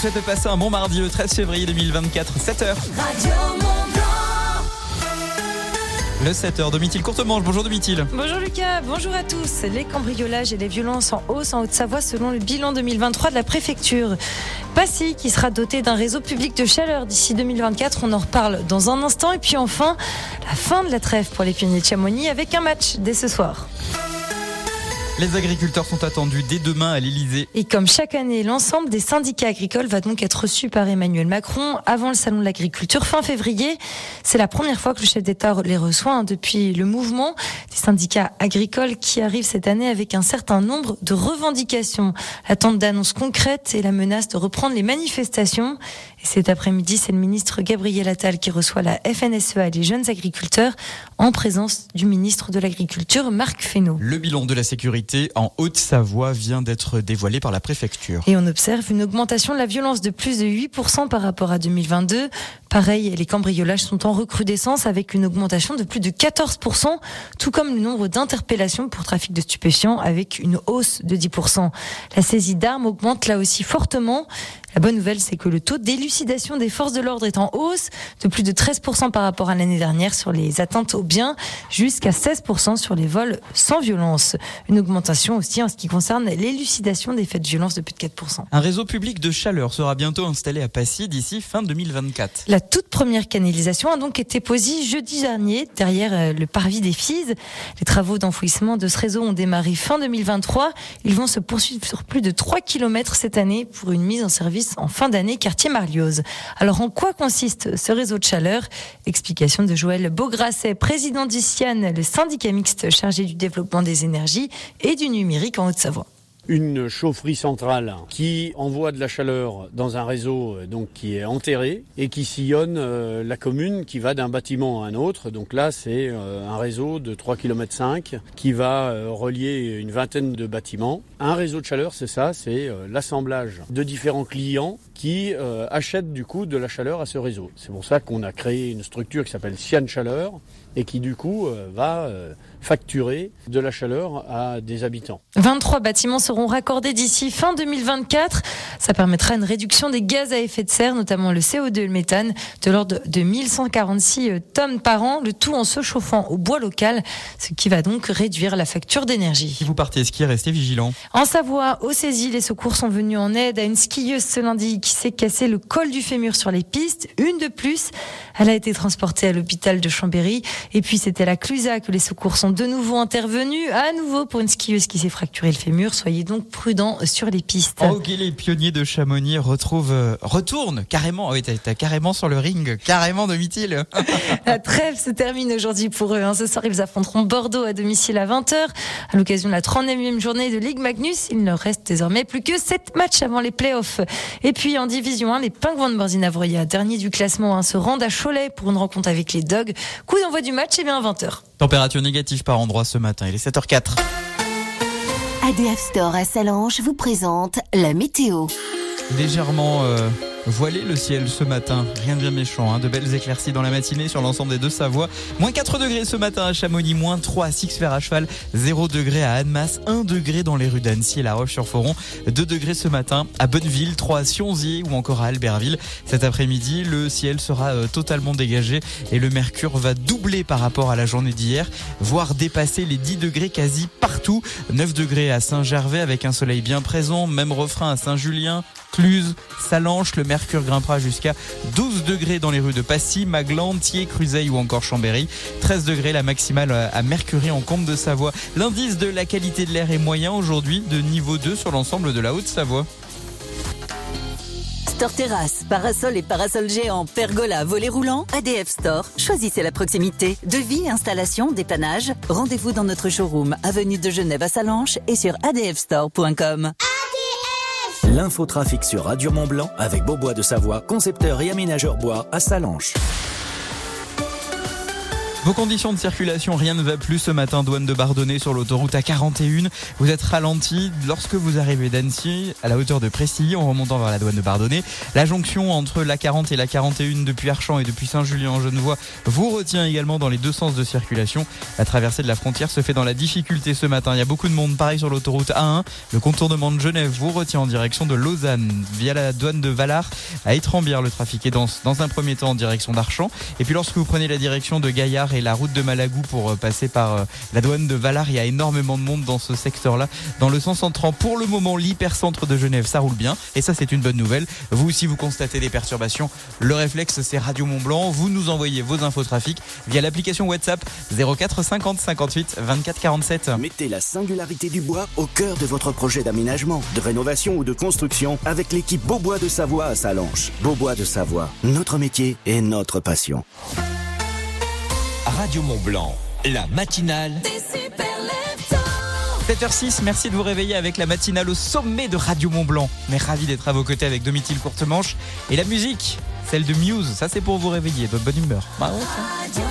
souhaite de passer un bon mardi le 13 février 2024, 7h. Radio Mont Le 7h, Domitil Courtemanche. Bonjour Domitil. Bonjour Lucas, bonjour à tous. Les cambriolages et les violences en hausse en Haute-Savoie selon le bilan 2023 de la préfecture. Passy qui sera doté d'un réseau public de chaleur d'ici 2024, on en reparle dans un instant. Et puis enfin, la fin de la trêve pour les pionniers de Chamonix avec un match dès ce soir. Les agriculteurs sont attendus dès demain à l'Elysée. Et comme chaque année, l'ensemble des syndicats agricoles va donc être reçu par Emmanuel Macron avant le salon de l'agriculture fin février. C'est la première fois que le chef d'État les reçoit hein, depuis le mouvement des syndicats agricoles qui arrive cette année avec un certain nombre de revendications. L'attente d'annonces concrètes et la menace de reprendre les manifestations. Et cet après-midi, c'est le ministre Gabriel Attal qui reçoit la FNSEA et les jeunes agriculteurs en présence du ministre de l'Agriculture, Marc Fesneau. Le bilan de la sécurité en Haute-Savoie vient d'être dévoilé par la préfecture. Et on observe une augmentation de la violence de plus de 8% par rapport à 2022. Pareil, les cambriolages sont en recrudescence avec une augmentation de plus de 14%, tout comme le nombre d'interpellations pour trafic de stupéfiants avec une hausse de 10%. La saisie d'armes augmente là aussi fortement. La bonne nouvelle, c'est que le taux d'élucidation des forces de l'ordre est en hausse de plus de 13% par rapport à l'année dernière sur les atteintes aux biens, jusqu'à 16% sur les vols sans violence. Une augmentation aussi en ce qui concerne l'élucidation des faits de violence de plus de 4%. Un réseau public de chaleur sera bientôt installé à Passy d'ici fin 2024. La toute première canalisation a donc été posée jeudi dernier derrière euh, le parvis des Fises. Les travaux d'enfouissement de ce réseau ont démarré fin 2023. Ils vont se poursuivre sur plus de 3 km cette année pour une mise en service en fin d'année quartier Marlioz. Alors en quoi consiste ce réseau de chaleur? Explication de Joël Beaugrasset, président d'ICIAN, le syndicat mixte chargé du développement des énergies et du numérique en Haute-Savoie une chaufferie centrale qui envoie de la chaleur dans un réseau euh, donc qui est enterré et qui sillonne euh, la commune qui va d'un bâtiment à un autre. Donc là, c'est euh, un réseau de 3 km 5 qui va relier une vingtaine de bâtiments. Un réseau de chaleur, c'est ça, c'est l'assemblage de différents clients qui achètent du coup de la chaleur à ce réseau. C'est pour ça qu'on a créé une structure qui s'appelle Sian Chaleur et qui du coup va facturer de la chaleur à des habitants. 23 bâtiments seront raccordés d'ici fin 2024. Ça permettra une réduction des gaz à effet de serre, notamment le CO2 et le méthane, de l'ordre de 1146 tonnes par an, le tout en se chauffant au bois local, ce qui va donc réduire la facture d'énergie. Si vous partez skier, restez vigilant. En Savoie, au Césil, les secours sont venus en aide à une skieuse ce lundi qui s'est cassé le col du fémur sur les pistes, une de plus. Elle a été transportée à l'hôpital de Chambéry. Et puis c'était à la Clusa que les secours sont de nouveau intervenus, à nouveau pour une skieuse qui s'est fracturé le fémur. Soyez donc prudents sur les pistes. Ok, les pionniers de Chamonix retrouvent, euh, retournent carrément. Ah oui, t'as carrément sur le ring, carrément domicile. la trêve se termine aujourd'hui pour eux. Hein. Ce soir, ils affronteront Bordeaux à domicile à 20h. À l'occasion de la 39e journée de Ligue Magnus, il ne reste désormais plus que 7 matchs avant les playoffs. Et puis en division 1, les Pingouins de Borzinavroya, dernier du classement, hein, se rendent à Cholet pour une rencontre avec les Dogs. Coup d'envoi du match, et bien à 20h. Température négative par endroit ce matin, il est 7h04. ADF Store à Salange vous présente la météo. Légèrement euh, Voilé le ciel ce matin, rien de bien méchant, hein. de belles éclaircies dans la matinée sur l'ensemble des deux Savoies. Moins 4 degrés ce matin à Chamonix, moins 3 à Six-Fer à cheval, 0 degré à Annemasse, 1 degré dans les rues d'Annecy et La Roche-sur-Foron, 2 degrés ce matin à Bonneville, 3 à Sionzier ou encore à Albertville. Cet après-midi, le ciel sera euh, totalement dégagé et le mercure va doubler par rapport à la journée d'hier, voire dépasser les 10 degrés quasi partout. 9 degrés à Saint-Gervais avec un soleil bien présent, même refrain à Saint-Julien, Cluse, Salanches, le mercure grimpera jusqu'à 12 degrés dans les rues de Passy, Maglan, Thiers, Cruzeil ou encore Chambéry. 13 degrés la maximale à Mercury en Comte de Savoie. L'indice de la qualité de l'air est moyen aujourd'hui de niveau 2 sur l'ensemble de la Haute-Savoie. Store Terrasse, parasol et parasol géant, pergola, volet roulant, ADF Store. Choisissez la proximité. Devis, installation, dépannage. Rendez-vous dans notre showroom, avenue de Genève à Salanches et sur adfstore.com. L'infotrafic sur Radio Mont Blanc avec Beaubois de Savoie, concepteur et aménageur bois à Salanches. Vos conditions de circulation, rien ne va plus ce matin, douane de Bardonnay sur l'autoroute A41. Vous êtes ralenti lorsque vous arrivez d'Annecy à la hauteur de Pressilly en remontant vers la douane de Bardonnay. La jonction entre la 40 et la 41 depuis Archamps et depuis Saint-Julien en Genevois vous retient également dans les deux sens de circulation. La traversée de la frontière se fait dans la difficulté ce matin. Il y a beaucoup de monde pareil sur l'autoroute A1. Le contournement de Genève vous retient en direction de Lausanne via la douane de Valar à Étrembière. Le trafic est dense dans un premier temps en direction d'Archamps. Et puis lorsque vous prenez la direction de Gaillard et la route de Malagou pour euh, passer par euh, la douane de Valar. Il y a énormément de monde dans ce secteur-là. Dans le sens entrant, pour le moment, l'hypercentre de Genève, ça roule bien. Et ça, c'est une bonne nouvelle. Vous aussi, vous constatez des perturbations. Le réflexe, c'est Radio Mont Blanc. Vous nous envoyez vos infos trafic via l'application WhatsApp 04 50 58 24 47. Mettez la singularité du bois au cœur de votre projet d'aménagement, de rénovation ou de construction avec l'équipe Beaubois de Savoie à Salanches. Beaubois de Savoie, notre métier et notre passion. Radio Mont Blanc, la matinale. 7h06, merci de vous réveiller avec la matinale au sommet de Radio Mont Blanc. Mais ravi d'être à vos côtés avec Domitil Courtemanche et la musique, celle de Muse. Ça, c'est pour vous réveiller, de bonne humeur. Bah ouais,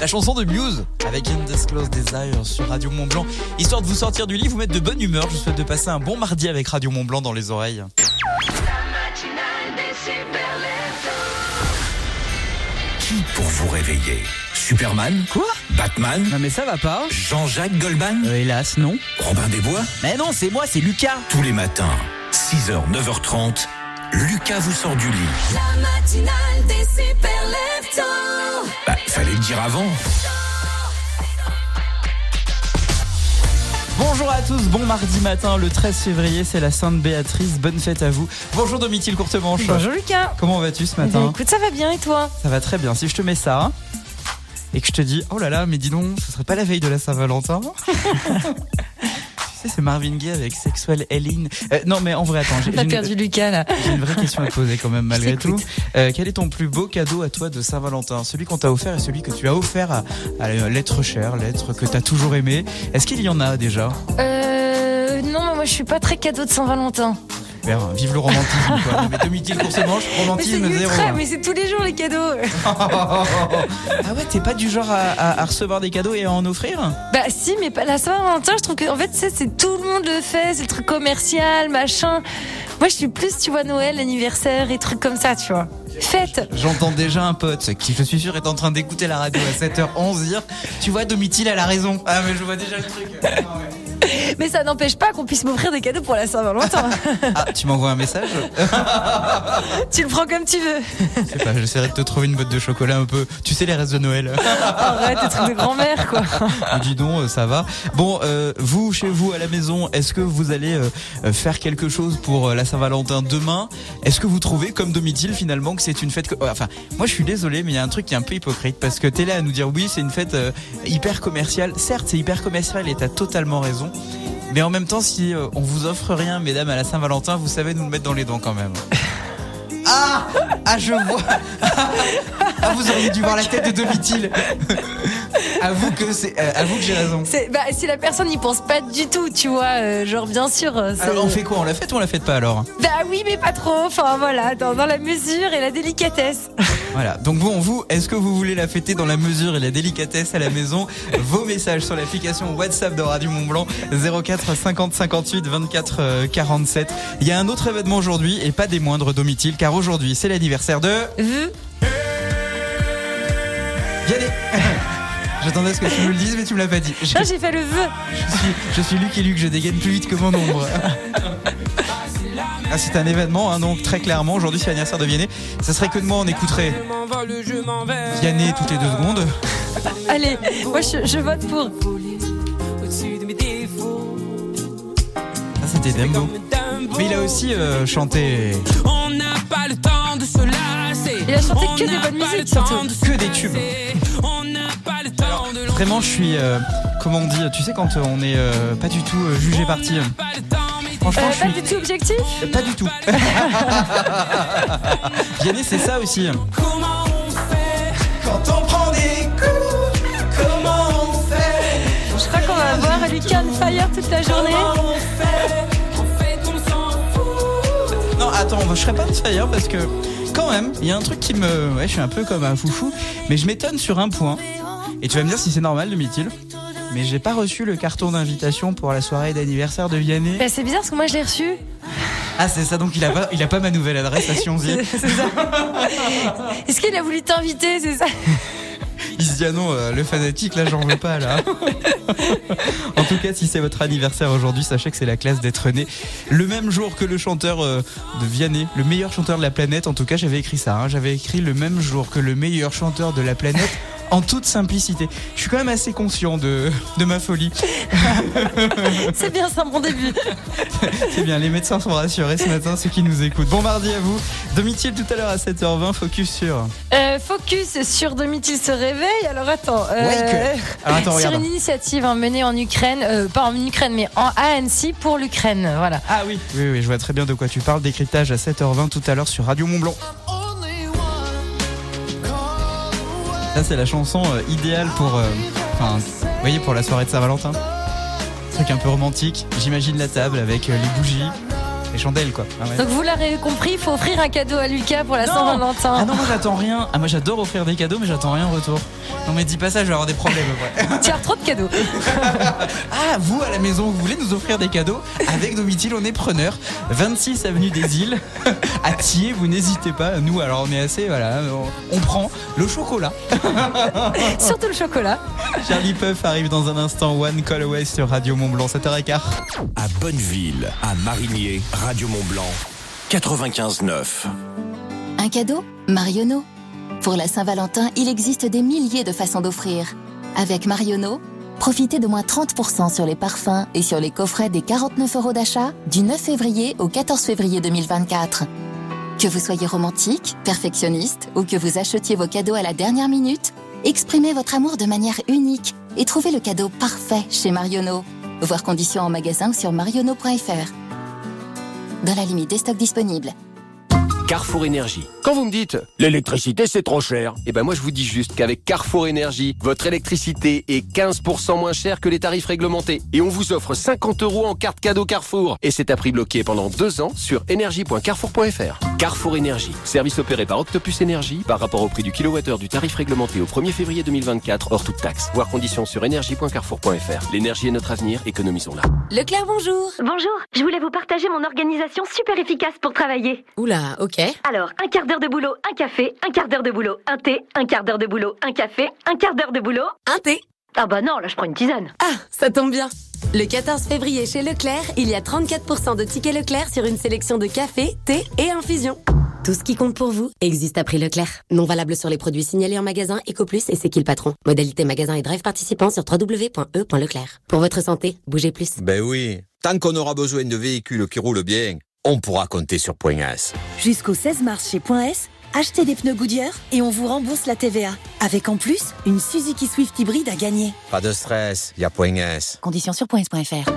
La chanson de Muse avec Undisclosed Desire sur Radio Mont Blanc. Histoire de vous sortir du lit, vous mettre de bonne humeur. Je vous souhaite de passer un bon mardi avec Radio Mont Blanc dans les oreilles. La matinale des super pour vous réveiller? Superman? Quoi? Batman? Non mais ça va pas. Jean-Jacques Goldman? Euh, hélas, non. Robin des Bois Mais non, c'est moi, c'est Lucas. Tous les matins, 6h, 9h30, Lucas vous sort du lit. La matinale des super. Fallait le dire avant. Bonjour à tous, bon mardi matin, le 13 février, c'est la Sainte Béatrice. Bonne fête à vous. Bonjour Domitil Courtemanche. Bonjour Lucas. Comment vas-tu ce matin? Écoute, ça va bien et toi? Ça va très bien. Si je te mets ça et que je te dis, oh là là, mais dis donc, ce serait pas la veille de la Saint-Valentin? sais, c'est Marvin Gaye avec Sexual Hélène. Euh, non, mais en vrai, attends, j'ai perdu une, Lucas là. j'ai une vraie question à te poser quand même, malgré tout. Euh, quel est ton plus beau cadeau à toi de Saint-Valentin? Celui qu'on t'a offert et celui que tu as offert à, à l'être cher, l'être que t'as toujours aimé. Est-ce qu'il y en a déjà? Euh, non, mais moi je suis pas très cadeau de Saint-Valentin. Super, vive le romantisme quoi. Mais Domitil Coursemanche, Mais c'est romantisme zéro. ultra, hein. mais c'est tous les jours les cadeaux. ah ouais, t'es pas du genre à, à- à recevoir des cadeaux et à en offrir? Bah si, mais pas la Saint-Valentin, je trouve que en fait, c'est tout le monde le fait, c'est le truc commercial, machin. Moi, je suis plus, tu vois, Noël, anniversaire et trucs comme ça, tu vois. Fête. J'entends déjà un pote qui, je suis sûr, est en train d'écouter la radio à 7h11 dire Tu vois, Domitil, elle a raison. Ah, mais je vois déjà le truc. Ah, ouais. Mais ça n'empêche pas qu'on puisse m'offrir des cadeaux pour la Saint-Valentin. Ah, tu m'envoies un message tu le prends comme tu veux. Je sais pas, j'essaierai de te trouver une boîte de chocolat un peu. Tu sais, les restes de Noël. Arrête, des trucs de grand-mère, quoi. Mais dis donc, euh, ça va. Bon, euh, vous, chez vous, à la maison, est-ce que vous allez euh, faire quelque chose pour euh, la Saint-Valentin demain? Est-ce que vous trouvez, comme Domitil, finalement, que c'est une fête... que- Enfin, moi, je suis désolé, mais il y a un truc qui est un peu hypocrite, parce que t'es là à nous dire, oui, c'est une fête hyper commerciale. Certes, c'est hyper commercial et t'as totalement raison. Mais en même temps, si euh, on vous offre rien, mesdames, à la Saint-Valentin, vous savez nous le mettre dans les dents quand même. Ah Ah, je vois Ah, vous auriez dû voir la tête de Domitil Avoue que c'est... euh, avoue que j'ai raison. C'est, bah, si la personne n'y pense pas du tout, tu vois, euh, genre bien sûr. euh, c'est- Alors on fait quoi? On la fête ou on la fête pas alors? Bah oui, mais pas trop. Enfin voilà, dans, dans la mesure et la délicatesse. Voilà. Donc bon, vous, est-ce que vous voulez la fêter dans la mesure et la délicatesse à la maison? Vos messages sur l'application WhatsApp de Radio Mont Blanc 04 50 58 24 euh, 47. Il y a un autre événement aujourd'hui et pas des moindres Domitil car aujourd'hui c'est l'anniversaire de Vu Vianney. J'attendais à ce que tu me le dises mais tu me l'as pas dit. Je, Non, j'ai fait le vœu. je suis, je suis Luc et Luc, je dégaine plus vite que mon ombre. Ah, c'est un événement, hein, donc très clairement, aujourd'hui c'est l'anniversaire de Vianney. Ça serait que de moi on écouterait Vianney toutes les deux secondes. Allez, moi je, je vote pour. Ah, c'était Dembo. Mais il a aussi euh, chanté On n'a pas le temps de se lasser. Il a chanté que des bonnes musiques, surtout. Que des tubes. lasser. On n'a pas Vraiment, je suis. euh, comment on dit Tu sais, quand euh, on est euh, pas du tout euh, jugé parti. euh, pas Franchement, Euh, je pas suis. du tout objectif? Pas du tout. Vianney, c'est ça aussi. comment on fait Quand on prend des coups, comment on fait? Je crois qu'on va avoir Lucas on fire toute la journée. On fait? En fait, on s'en fout. Non, attends, je serais pas de fire parce que quand même, il y a un truc qui me. Ouais, je suis un peu comme un foufou, mais je m'étonne sur un point. Et tu vas me dire si c'est normal, demi-il. Mais j'ai pas reçu le carton d'invitation pour la soirée d'anniversaire de Vianney. Bah, c'est bizarre parce que moi je l'ai reçu. Ah, c'est ça, donc il a pas, il a pas ma nouvelle adresse à Sionzi. C'est ça. Est-ce qu'il a voulu t'inviter, c'est ça Il se dit ah non, euh, le fanatique là, j'en veux pas là. en tout cas, si c'est votre anniversaire aujourd'hui, sachez que c'est la classe d'être né le même jour que le chanteur euh, de Vianney, le meilleur chanteur de la planète. En tout cas, j'avais écrit ça. hein. J'avais écrit le même jour que le meilleur chanteur de la planète. En toute simplicité. Je suis quand même assez conscient de, de ma folie. C'est bien, c'est un bon début. C'est bien, les médecins sont rassurés ce matin, ceux qui nous écoutent. Bon mardi à vous. Domitil tout à l'heure à 7h20, focus sur. Euh, focus sur Domitil se réveille. Alors attends. euh, Wake. Alors attends, sur regarde. une initiative hein, menée en Ukraine, euh, pas en Ukraine, mais en ANC pour l'Ukraine. Voilà. Ah oui. Oui, oui, je vois très bien de quoi tu parles. Décryptage à 7h20 tout à l'heure sur Radio Mont Blanc. Ça, c'est la chanson euh, idéale pour, euh, pour la soirée de Saint-Valentin. Truc un peu romantique. J'imagine la table avec euh, les bougies, Les chandelles, quoi. Ah ouais. Donc vous l'aurez compris, il faut offrir un cadeau à Lucas pour la Saint-Valentin. Ah non, moi j'attends rien. Ah, moi j'adore offrir des cadeaux, mais j'attends rien en retour. Non, mais dis pas ça, je vais avoir des problèmes après. Tu as trop de cadeaux. Ah, vous à la maison, vous voulez nous offrir des cadeaux Avec Domitil, on est preneur. 26 avenue des Îles, à Thiers, vous n'hésitez pas. Nous, alors on est assez, voilà, on, on prend le chocolat. Surtout le chocolat. Charlie Puff arrive dans un instant. One Call Away sur Radio Mont Blanc, 7h15. À Bonneville, à Marigné, Radio Mont Blanc, 95.9. Un cadeau Marionneau. Pour la Saint-Valentin, il existe des milliers de façons d'offrir. Avec Marionneau, profitez de moins 30% sur les parfums et sur les coffrets des 49 euros d'achat du 9 février au 14 février 2024. Que vous soyez romantique, perfectionniste ou que vous achetiez vos cadeaux à la dernière minute, exprimez votre amour de manière unique et trouvez le cadeau parfait chez Marionneau. Voir conditions en magasin sur marionneau.fr. Dans la limite des stocks disponibles. Carrefour Énergie. Quand vous me dites l'électricité c'est trop cher, eh ben moi je vous dis juste qu'avec Carrefour Énergie, votre électricité est 15% moins chère que les tarifs réglementés. Et on vous offre 50 euros en carte cadeau Carrefour. Et c'est à prix bloqué pendant deux ans sur énergie.carrefour.fr. Carrefour Énergie. Service opéré par Octopus Énergie par rapport au prix du kilowattheure du tarif réglementé au 1er février 2024 hors toute taxe. Voir conditions sur énergie.carrefour.fr. L'énergie est notre avenir, économisons-la. Leclerc, bonjour. Bonjour, je voulais vous partager mon organisation super efficace pour travailler. Oula, ok. Alors, un quart d'heure de boulot, un café, un quart d'heure de boulot, un thé, un quart d'heure de boulot, un café, un quart d'heure de boulot. Un thé. Ah bah non, là je prends une tisane. Ah, ça tombe bien. Le 14 février chez Leclerc, il y a 34% de tickets Leclerc sur une sélection de café, thé et infusion. Tout ce qui compte pour vous existe à prix Leclerc. Non valable sur les produits signalés en magasin EcoPlus et C'est qui le patron. Modalité magasin et drive participant sur www.e.leclerc. Pour votre santé, bougez plus. Ben oui, tant qu'on aura besoin de véhicules qui roulent bien, on pourra compter sur Point S. Jusqu'au 16 mars chez Point S, achetez des pneus Goodyear et on vous rembourse la TVA. Avec en plus une Suzuki Swift hybride à gagner. Pas de stress, y a Point S. Conditions sur points.fr.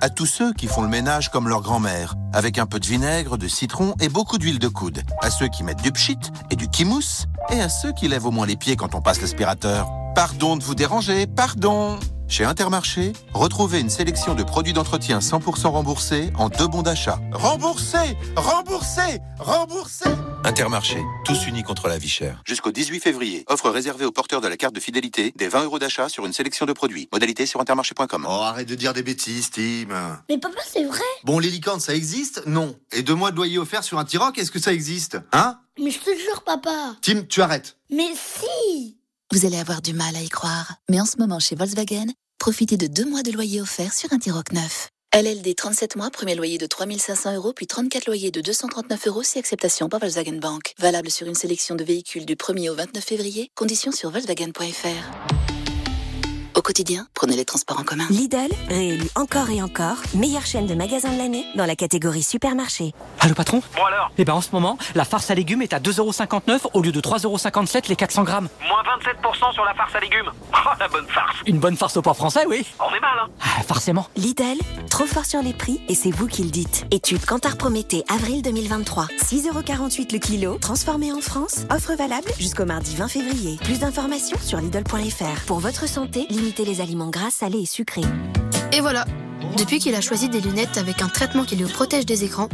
À tous ceux qui font le ménage comme leur grand-mère, avec un peu de vinaigre, de citron et beaucoup d'huile de coude. À ceux qui mettent du pchit et du kimousse. Et à ceux qui lèvent au moins les pieds quand on passe l'aspirateur. Pardon de vous déranger, pardon Chez Intermarché, retrouvez une sélection de produits d'entretien 100% remboursés en deux bons d'achat. Remboursés Remboursés Remboursés Intermarché, tous unis contre la vie chère. Jusqu'au 18 février, offre réservée aux porteurs de la carte de fidélité des 20 euros d'achat sur une sélection de produits. Modalité sur intermarché.com. Oh, arrête de dire des bêtises, Tim. Mais papa, c'est vrai Bon, les licornes, ça existe Non. Et deux mois de loyer offert sur un T-Roc, est-ce que ça existe Hein Mais je te jure, papa Tim, tu arrêtes. Mais si Vous allez avoir du mal à y croire. Mais en ce moment, chez Volkswagen, profitez de deux mois de loyer offert sur un T-Roc neuf. LLD 37 mois, premier loyer de 3500 euros, puis 34 loyers de 239 euros si acceptation par Volkswagen Bank. Valable sur une sélection de véhicules du 1er au 29 février. Conditions sur Volkswagen.fr. Au quotidien, prenez les transports en commun. Lidl, réélu encore et encore, meilleure chaîne de magasins de l'année dans la catégorie supermarché. Allô patron Bon alors Eh ben en ce moment, la farce à légumes est à 2,59€ au lieu de 3,57€ les 400 grammes. Moins 27% sur la farce à légumes. Oh, la bonne farce. Une bonne farce au port français, oui. On est mal, hein Ah, forcément. Lidl, trop fort sur les prix et c'est vous qui le dites. Étude Cantar Prométhée, avril 2023. 6,48€ le kilo, transformé en France. Offre valable jusqu'au mardi 20 février. Plus d'informations sur Lidl.fr. Pour votre santé, limitez les aliments gras, salés et sucrés. Et voilà. Depuis qu'il a choisi des lunettes avec un traitement qui le protège des écrans,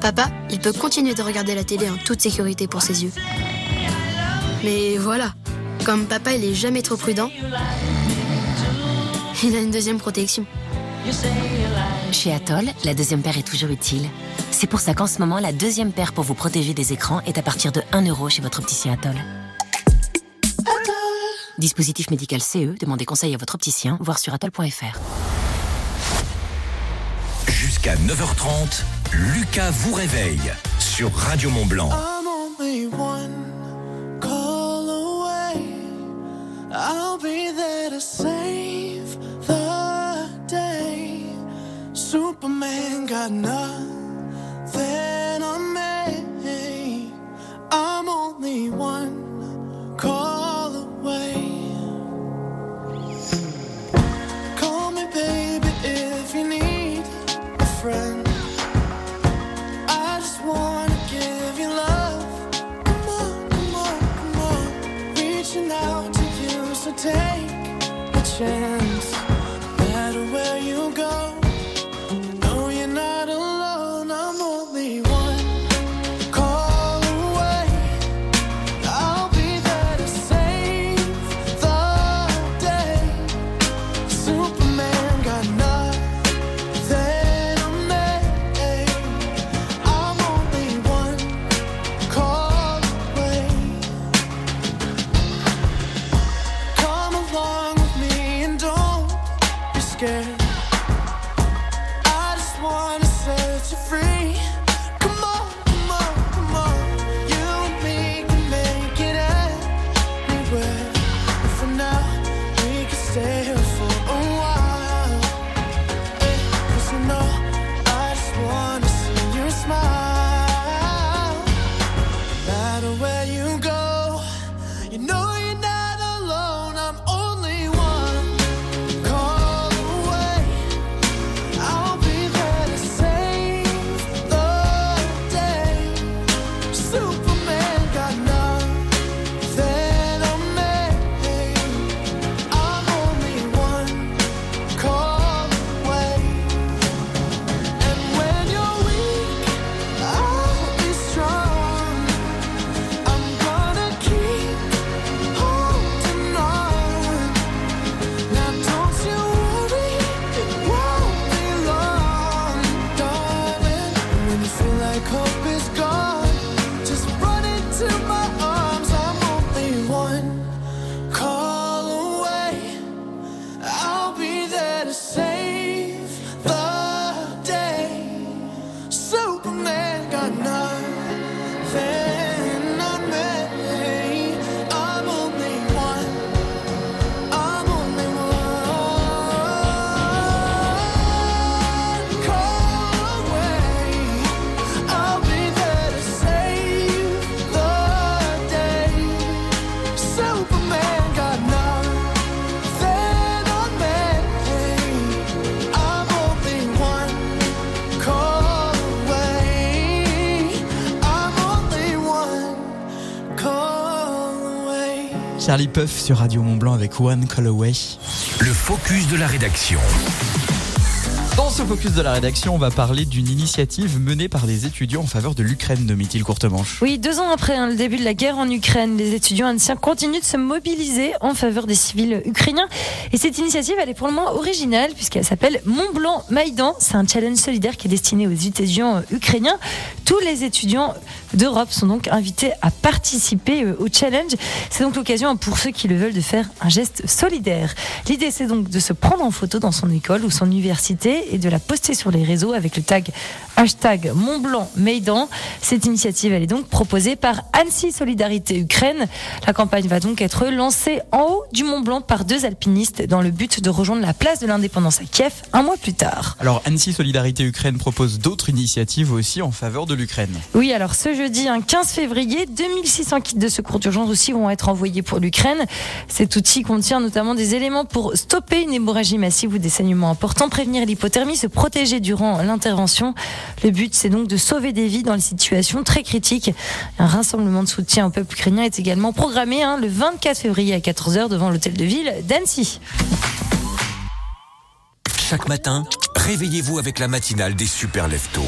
papa, il peut continuer de regarder la télé en toute sécurité pour ses yeux. Mais voilà, comme papa il est jamais trop prudent, il a une deuxième protection. Chez Atoll, la deuxième paire est toujours utile. C'est pour ça qu'en ce moment, la deuxième paire pour vous protéger des écrans est à partir de 1 euro chez votre opticien Atoll. Dispositif médical CE, demandez conseil à votre opticien, voir sur atoll.fr. Jusqu'à 9h30, Lucas vous réveille sur Radio Mont Blanc. I'm only one call away. I'll be there to save the day. Superman got nothing Puff sur Radio Mont Blanc avec One Call Away. Le focus de la rédaction. Dans ce focus de la rédaction, on va parler d'une initiative menée par des étudiants en faveur de l'Ukraine, Domitil Courtemanche. Oui, deux ans après hein, le début de la guerre en Ukraine, les étudiants anciens continuent de se mobiliser en faveur des civils ukrainiens. Et cette initiative, elle est pour le moins originale puisqu'elle s'appelle Mont Blanc Maïdan. C'est un challenge solidaire qui est destiné aux étudiants euh, ukrainiens. Tous les étudiants d'Europe sont donc invités à participer euh, au challenge. C'est donc l'occasion pour ceux qui le veulent de faire un geste solidaire. L'idée, c'est donc de se prendre en photo dans son école ou son université et de la poster sur les réseaux avec le tag hashtag Mont Blanc Maïdan. Cette initiative, elle est donc proposée par Annecy Solidarité Ukraine. La campagne va donc être lancée en haut du Mont Blanc par deux alpinistes dans le but de rejoindre la place de l'indépendance à Kiev un mois plus tard. Alors Annecy Solidarité Ukraine propose d'autres initiatives aussi en faveur de l'Ukraine. Oui, alors ce jeudi, un 15 février, 2600 kits de secours d'urgence aussi vont être envoyés pour l'Ukraine. Cet outil contient notamment des éléments pour stopper une hémorragie massive ou des saignements importants, prévenir l'hypothermie, se protéger durant l'intervention. Le but, c'est donc de sauver des vies dans les situations très critiques. Un rassemblement de soutien au peuple ukrainien est également programmé hein, le 24 février à 14h devant l'hôtel de ville d'Annecy. Chaque matin, réveillez-vous avec la matinale des super leftos.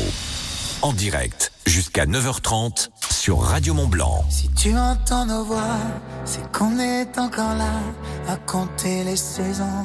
En direct, jusqu'à 9h30 sur Radio Mont Blanc. Si tu entends nos voix, c'est qu'on est encore là à compter les saisons.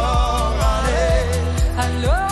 Allez,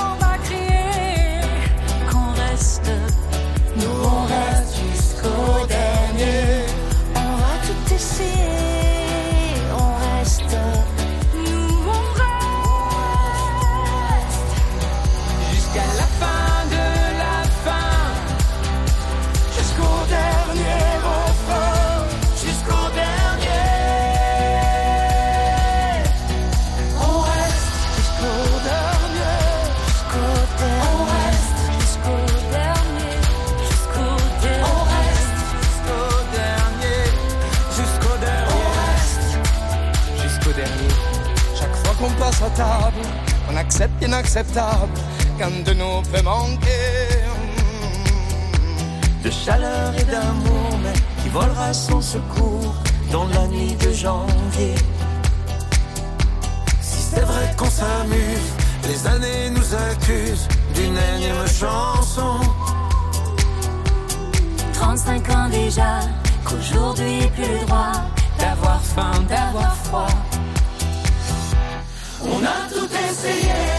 on accepte l'inacceptable, qu'un de nous peut manquer. De chaleur et d'amour, mais qui volera sans secours dans la nuit de janvier. Si c'est vrai qu'on s'amuse, les années nous accusent d'une énième chanson. 35 ans déjà, qu'aujourd'hui plus droit d'avoir faim, d'avoir froid. On a tout essayé,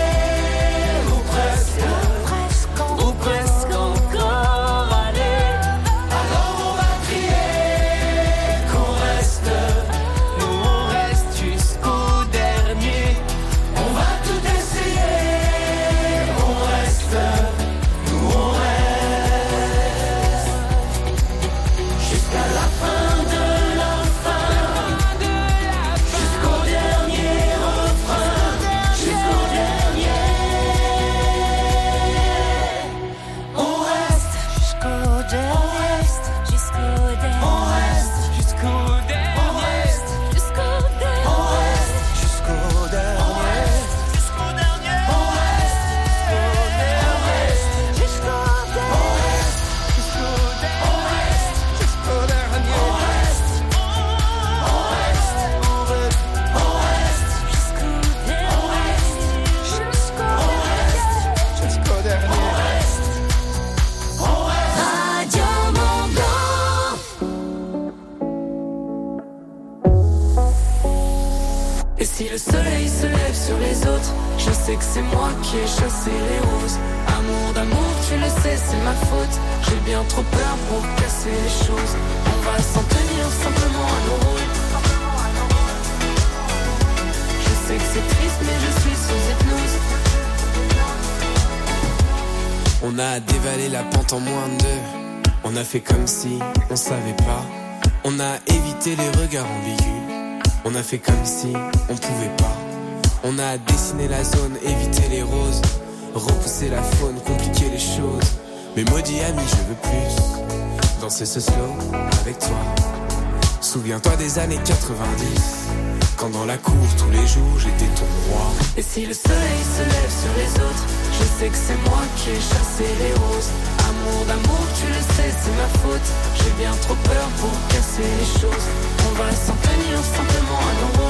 que c'est moi qui ai chassé les roses. Amour d'amour, tu le sais, c'est ma faute. J'ai bien trop peur pour casser les choses. On va s'en tenir simplement à nos rôles. Je sais que c'est triste, mais je suis sous hypnose. On a dévalé la pente en moins de deux. On a fait comme si on savait pas. On a évité les regards ambigus. On a fait comme si on pouvait pas. On a dessiné la zone, évité les roses. Repousser la faune, compliquer les choses. Mais maudit ami, je veux plus. Danser ce slow avec toi. Souviens-toi des années 90. Quand dans la cour tous les jours j'étais ton roi. Et si le soleil se lève sur les autres, je sais que c'est moi qui ai chassé les roses. Amour d'amour, tu le sais, c'est ma faute. J'ai bien trop peur pour casser les choses. On va s'en tenir simplement à nos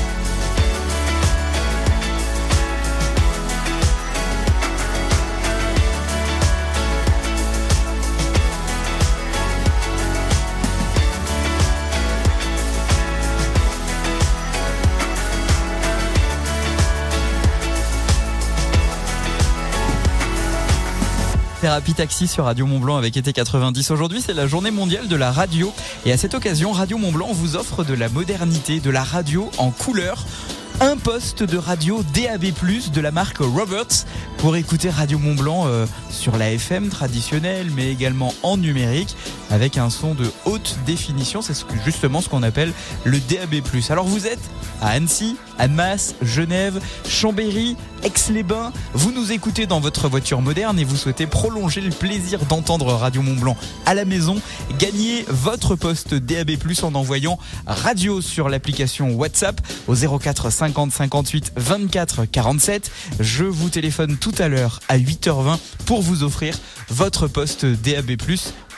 Thérapie Taxi sur Radio Mont Blanc avec été 90. Aujourd'hui, c'est la journée mondiale de la radio. Et à cette occasion, Radio Mont Blanc vous offre de la modernité, de la radio en couleur. Un poste de radio DAB+, de la marque Roberts, pour écouter Radio Mont Blanc euh, sur la FM traditionnelle, mais également en numérique, avec un son de haute définition. C'est justement ce qu'on appelle le DAB+. Alors vous êtes à Annecy, Annemasse, Genève, Chambéry, Aix-les-Bains. Vous nous écoutez dans votre voiture moderne et vous souhaitez prolonger le plaisir d'entendre Radio Mont Blanc à la maison. Gagnez votre poste DAB+, en envoyant radio sur l'application WhatsApp au 04 50 58 24 47. Je vous téléphone tout à l'heure à 8h20 pour vous offrir votre poste DAB+,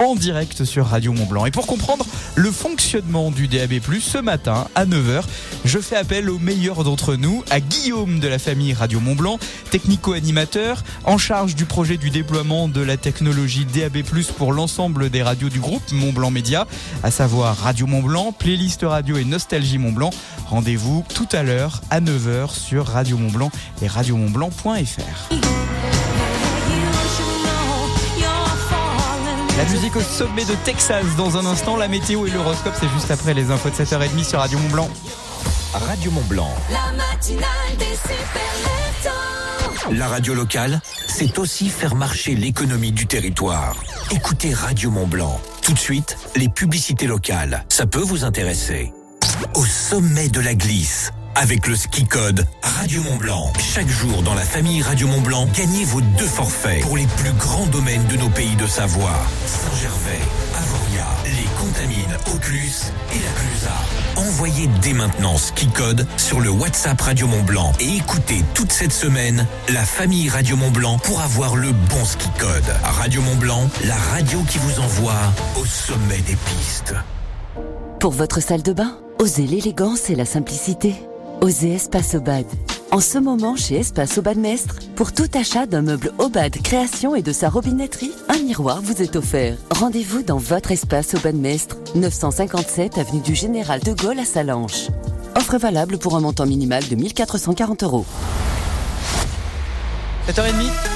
en direct sur Radio Mont Blanc. Et pour comprendre le fonctionnement du DAB+, ce matin à 9h, je fais appel au meilleur d'entre nous, à Guillaume de la famille Radio Mont Blanc, technico-animateur, en charge du projet du déploiement de la technologie DAB+, pour l'ensemble des radios du groupe Mont Blanc Média, à savoir Radio Mont Blanc, Playlist Radio et Nostalgie Mont Blanc. Rendez-vous tout à l'heure à 9h sur Radio Mont Blanc et radiomontblanc.fr. La musique au sommet de Texas dans un instant. La météo et l'horoscope, c'est juste après les infos de 7h30 sur Radio Mont Blanc. Radio Mont Blanc. La matinale des super La radio locale, c'est aussi faire marcher l'économie du territoire. Écoutez Radio Mont Blanc. Tout de suite, les publicités locales. Ça peut vous intéresser. Au sommet de la glisse. Avec le ski code Radio Mont Blanc. Chaque jour dans la famille Radio Mont Blanc, gagnez vos deux forfaits pour les plus grands domaines de nos pays de Savoie. Saint-Gervais, Avoria, les Contamines, Auclus et la Clusa. Envoyez dès maintenant ski code sur le WhatsApp Radio Mont Blanc et écoutez toute cette semaine la famille Radio Mont Blanc pour avoir le bon ski code. Radio Mont Blanc, la radio qui vous envoie au sommet des pistes. Pour votre salle de bain, osez l'élégance et la simplicité. Osez Espace Obad. En ce moment, chez Espace Obad Mestre, pour tout achat d'un meuble Obad Création et de sa robinetterie, un miroir vous est offert. Rendez-vous dans votre Espace Obad Mestre, 957 avenue du Général de Gaulle à Salanches. Offre valable pour un montant minimal de 1440 euros. 7h30.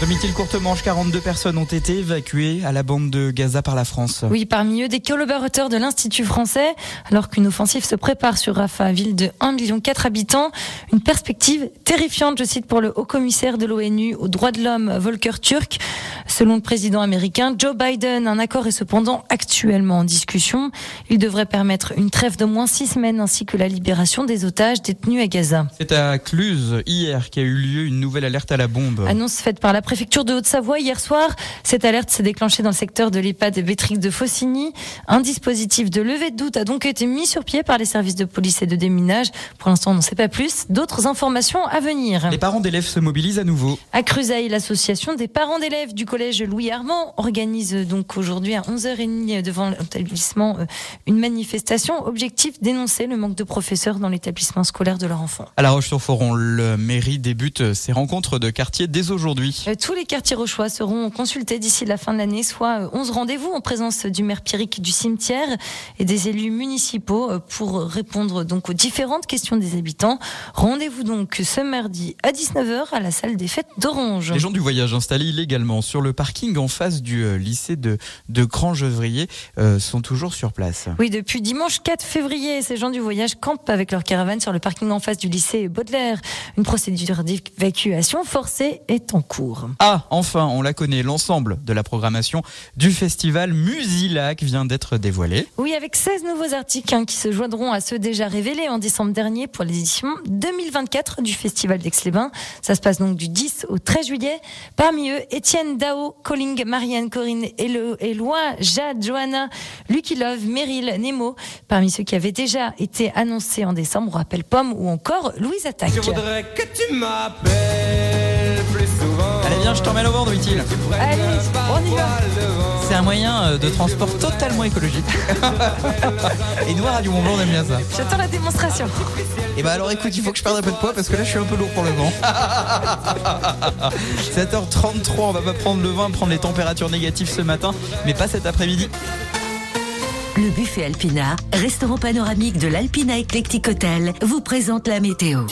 Domicile courte manche, 42 personnes ont été évacuées à la bande de Gaza par la France. Oui, parmi eux, des collaborateurs de l'Institut français, alors qu'une offensive se prépare sur Rafah, ville de 1,4 million habitants. Une perspective terrifiante, je cite, pour le haut-commissaire de l'ONU aux droits de l'homme, Volker Turk. Selon le président américain Joe Biden, un accord est cependant actuellement en discussion. Il devrait permettre une trêve de moins six semaines ainsi que la libération des otages détenus à Gaza. C'est à Cluse, hier, qu'a eu lieu une nouvelle alerte à la bombe. Annonce faite par la préfecture de Haute-Savoie hier soir. Cette alerte s'est déclenchée dans le secteur de l'EHPAD Bétrix de Faucigny. Un dispositif de levée de doute a donc été mis sur pied par les services de police et de déminage. Pour l'instant, on n'en sait pas plus. D'autres informations à venir. Les parents d'élèves se mobilisent à nouveau. À Cruzaille, l'association des parents d'élèves du collège Louis Armand organise donc aujourd'hui à 11h30 devant l'établissement euh, une manifestation. Objectif dénoncer le manque de professeurs dans l'établissement scolaire de leur enfant. À La Roche-sur-Foron, le mairie débute ses rencontres de quartier dès aujourd'hui. Euh, Tous les quartiers rochois seront consultés d'ici la fin de l'année, soit euh, 11 rendez-vous en présence du maire Pierrick du cimetière et des élus municipaux euh, pour répondre donc aux différentes questions des habitants. Rendez-vous donc ce mardi à 19h à la salle des fêtes d'Orange. Les gens du voyage installés illégalement sur le parking en face du euh, lycée de, de Grand-Gevrier euh, sont toujours sur place. Oui, depuis dimanche 4 février, ces gens du voyage campent avec leur caravane sur le parking en face du lycée Baudelaire. Une procédure d'évacuation forcée est en cours. Ah, enfin, on la connaît, l'ensemble de la programmation du festival Musilac vient d'être dévoilé. Oui, avec 16 nouveaux articles hein, qui se joindront à ceux déjà révélés en décembre dernier pour l'édition 2024 du Festival d'Aix-les-Bains. Ça se passe donc du 10 au 13 juillet. Parmi eux, Étienne Dao, Colling, Marianne, Corinne, Elo- Éloi, Jade, Johanna, Lucky Love, Meryl, Nemo. Parmi ceux qui avaient déjà été annoncés en décembre, on rappelle Pomme ou encore Louise Attaque. Je voudrais que tu m'appelles viens, je t'emmène au vent, dit-il. Allez, on y va. C'est un moyen euh, de transport totalement écologique. Et nous, à Radio Mont-Blanc, on aime bien ça. J'attends la démonstration. Et bah alors écoute, il faut que je perde un peu de poids parce que là je suis un peu lourd pour le vent. 7h33, on va pas prendre le vent, prendre les températures négatives ce matin, mais pas cet après-midi. Le buffet Alpina, restaurant panoramique de l'Alpina Eclectic Hotel, vous présente la météo.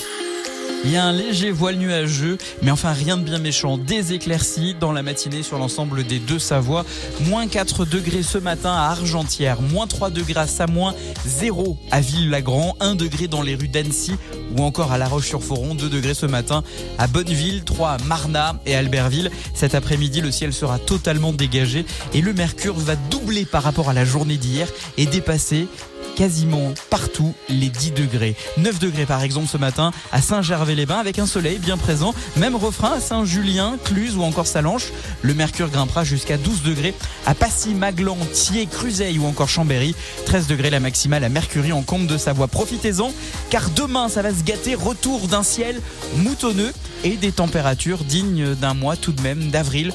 Il y a un léger voile nuageux, mais enfin rien de bien méchant. Des éclaircies dans la matinée sur l'ensemble des deux Savoies. Moins 4 degrés ce matin à Argentière, moins 3 degrés à Samoin, 0 à Ville-Lagrand, 1 degré dans les rues d'Annecy ou encore à La Roche-sur-Foron, 2 degrés ce matin à Bonneville, 3 à Marna et Albertville. Cet après-midi, le ciel sera totalement dégagé et le mercure va doubler par rapport à la journée d'hier et dépasser quasiment partout les 10 degrés. 9 degrés par exemple ce matin à Saint-Gervais-les-Bains avec un soleil bien présent. Même refrain à Saint-Julien, Cluse ou encore Salanches. Le mercure grimpera jusqu'à 12 degrés à Passy, Maglan, Thiers, Cruzeil ou encore Chambéry. 13 degrés la maximale à Mercury en Comte de Savoie. Profitez-en car demain ça va se gâter. Retour d'un ciel moutonneux et des températures dignes d'un mois tout de même d'avril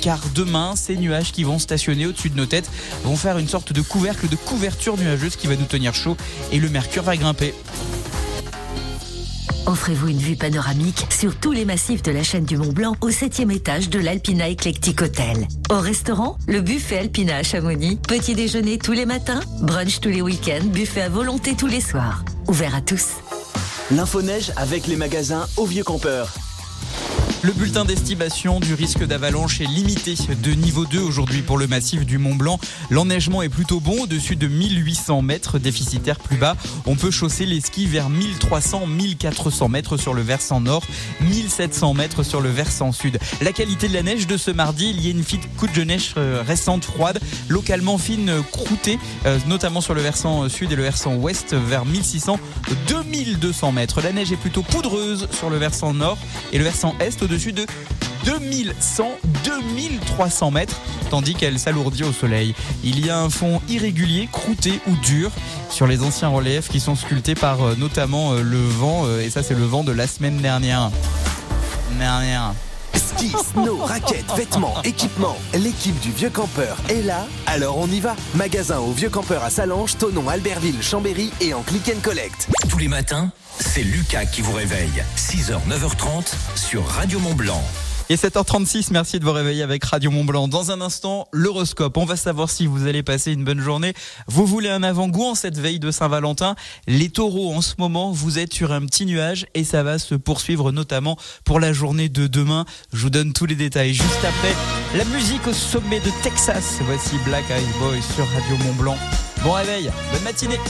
car demain, ces nuages qui vont stationner au-dessus de nos têtes vont faire une sorte de couvercle de couverture nuageuse qui va nous tenir chaud et le mercure va grimper. Offrez-vous une vue panoramique sur tous les massifs de la chaîne du Mont Blanc au 7 étage de l'Alpina Eclectic Hotel. Au restaurant, le buffet Alpina à Chamonix. Petit déjeuner tous les matins, brunch tous les week-ends, buffet à volonté tous les soirs. Ouvert à tous. L'info neige avec les magasins Au Vieux Campeur. Le bulletin d'estimation du risque d'avalanche est limité de niveau 2 aujourd'hui pour le massif du Mont Blanc. L'enneigement est plutôt bon, au-dessus de 1800 mètres, déficitaire plus bas. On peut chausser les skis vers 1300-1400 mètres sur le versant nord, 1700 mètres sur le versant sud. La qualité de la neige de ce mardi, il y a une fine couche de neige euh, récente, froide, localement fine, euh, croûtée, euh, notamment sur le versant sud et le versant ouest, vers 1600-2200 mètres. La neige est plutôt poudreuse sur le versant nord et le versant est au-dessus de 2100-2300 mètres, tandis qu'elle s'alourdit au soleil. Il y a un fond irrégulier, croûté ou dur sur les anciens reliefs qui sont sculptés par euh, notamment euh, le vent, euh, et ça c'est le vent de la semaine dernière. Dernière. Ski, snow, raquettes, vêtements, équipements. L'équipe du Vieux Campeur est là, alors on y va. Magasin au Vieux Campeur à Salange, Tonon, Albertville, Chambéry et en click and collect. Tous les matins, c'est Lucas qui vous réveille. 6h, 9h30 sur Radio Mont Blanc. Et 7h36, merci de vous réveiller avec Radio Mont Blanc. Dans un instant, l'horoscope. On va savoir si vous allez passer une bonne journée. Vous voulez un avant-goût en cette veille de Saint-Valentin? Les taureaux, en ce moment, vous êtes sur un petit nuage et ça va se poursuivre notamment pour la journée de demain. Je vous donne tous les détails juste après. La musique au sommet de Texas. Voici Black Eyed Boy sur Radio Mont Blanc. Bon réveil, bonne matinée.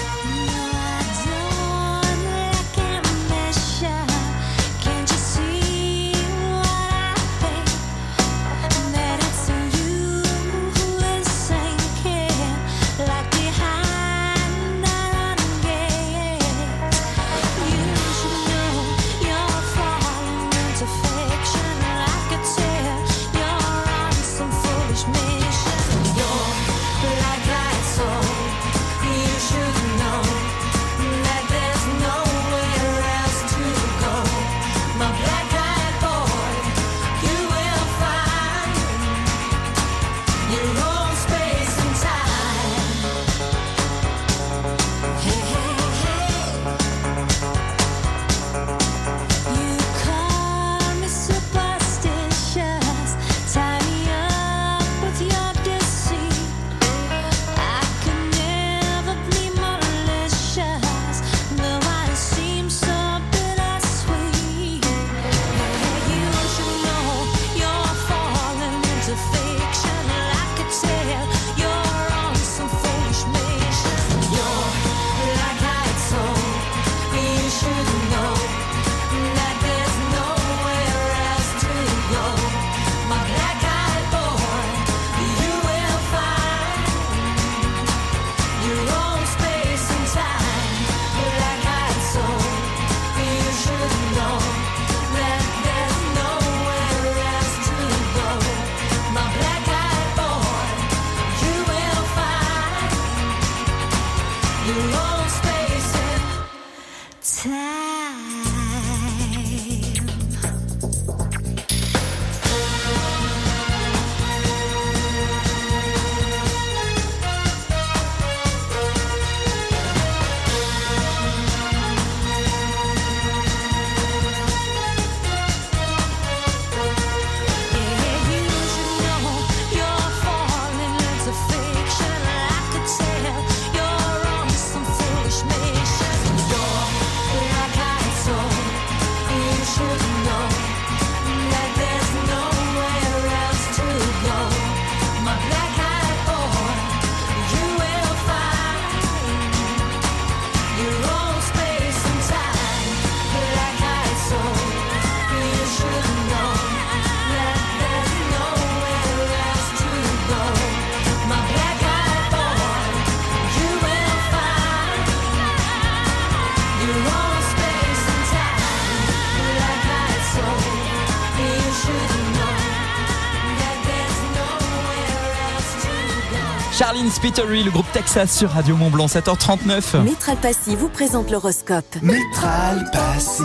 Spittery, le groupe Texas sur Radio Mont Blanc, 7h39. Métral Passy vous présente l'horoscope. Métral Passy,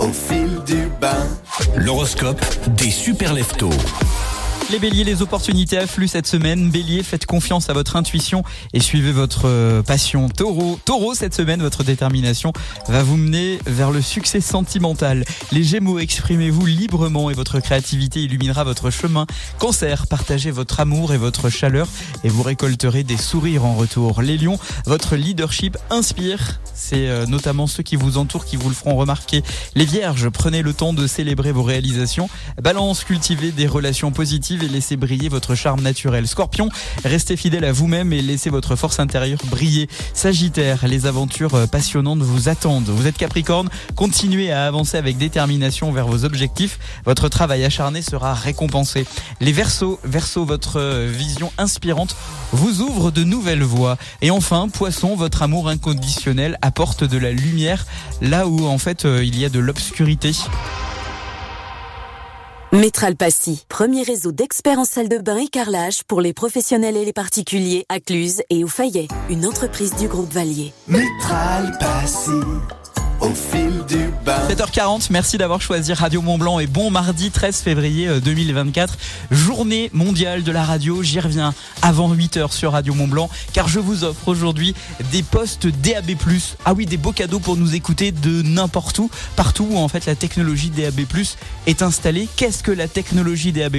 au fil du bain. L'horoscope des super leftos. Les béliers, les opportunités affluent cette semaine. Bélier, faites confiance à votre intuition et suivez votre euh, passion. Taureau, taureau, cette semaine, votre détermination va vous mener vers le succès sentimental. Les gémeaux, exprimez-vous librement et votre créativité illuminera votre chemin. Cancer, partagez votre amour et votre chaleur et vous récolterez des sourires en retour. Les lions, votre leadership inspire. C'est euh, notamment ceux qui vous entourent qui vous le feront remarquer. Les vierges, prenez le temps de célébrer vos réalisations. Balance, cultivez des relations positives et laissez briller votre charme naturel. Scorpion, restez fidèle à vous-même et laissez votre force intérieure briller. Sagittaire, les aventures euh, passionnantes vous attendent. Vous êtes Capricorne, continuez à avancer avec détermination vers vos objectifs. Votre travail acharné sera récompensé. Les Verseaux, Verseau, votre euh, vision inspirante vous ouvre de nouvelles voies. Et enfin, Poisson, votre amour inconditionnel apporte de la lumière là où en fait euh, il y a de l'obscurité. Métral Passy, premier réseau d'experts en salle de bain et carrelage pour les professionnels et les particuliers à Cluse et au Fayet, une entreprise du groupe Valier. Métral Passy, au fil du bain. 7h40, merci d'avoir choisi Radio Mont Blanc et bon mardi 13 février euh, 2024, journée mondiale de la radio. J'y reviens avant 8h sur Radio Mont Blanc car je vous offre aujourd'hui des postes DAB+. Ah oui, des beaux cadeaux pour nous écouter de n'importe où, partout où en fait la technologie DAB+ est installée. Qu'est-ce que la technologie DAB+,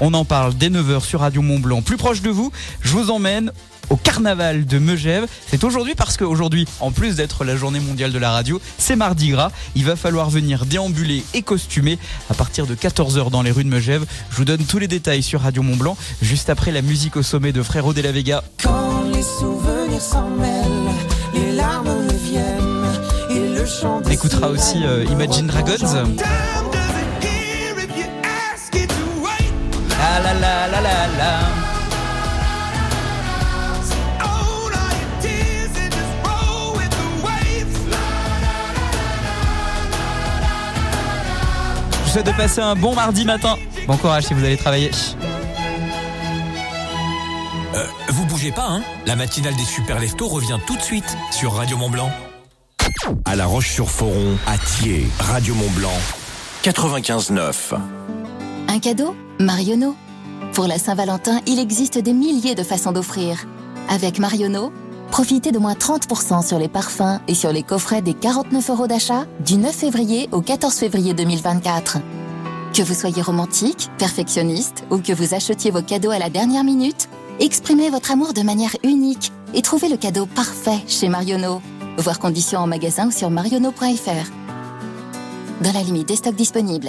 on en parle dès 9h sur Radio Mont Blanc. Plus proche de vous, je vous emmène au carnaval de Megève. C'est aujourd'hui parce qu'aujourd'hui, en plus d'être la journée mondiale de la radio, c'est Mardi Gras. Il va falloir venir déambuler et costumer à partir de 14h dans les rues de Megève. Je vous donne tous les détails sur Radio Mont Blanc, juste après la musique au sommet de Frérot de la Vega. Quand les souvenirs s'en mêlent, les larmes reviennent et le chant On écoutera aussi euh, Imagine Dragons. Vous souhaite de passer un bon mardi matin. Bon courage si vous allez travailler. Euh, vous bougez pas, hein La matinale des super leftos revient tout de suite sur Radio Mont Blanc. À La Roche-sur-Foron, à Thiers, Radio Mont Blanc, 95.9. Un cadeau Marionneau. Pour la Saint-Valentin, il existe des milliers de façons d'offrir. Avec Marionneau, profitez de moins 30% sur les parfums et sur les coffrets des 49 euros d'achat du 9 février au 14 février 2024. Que vous soyez romantique, perfectionniste ou que vous achetiez vos cadeaux à la dernière minute, exprimez votre amour de manière unique et trouvez le cadeau parfait chez Marionneau. Voir conditions en magasin ou sur marionneau.fr. Dans la limite des stocks disponibles.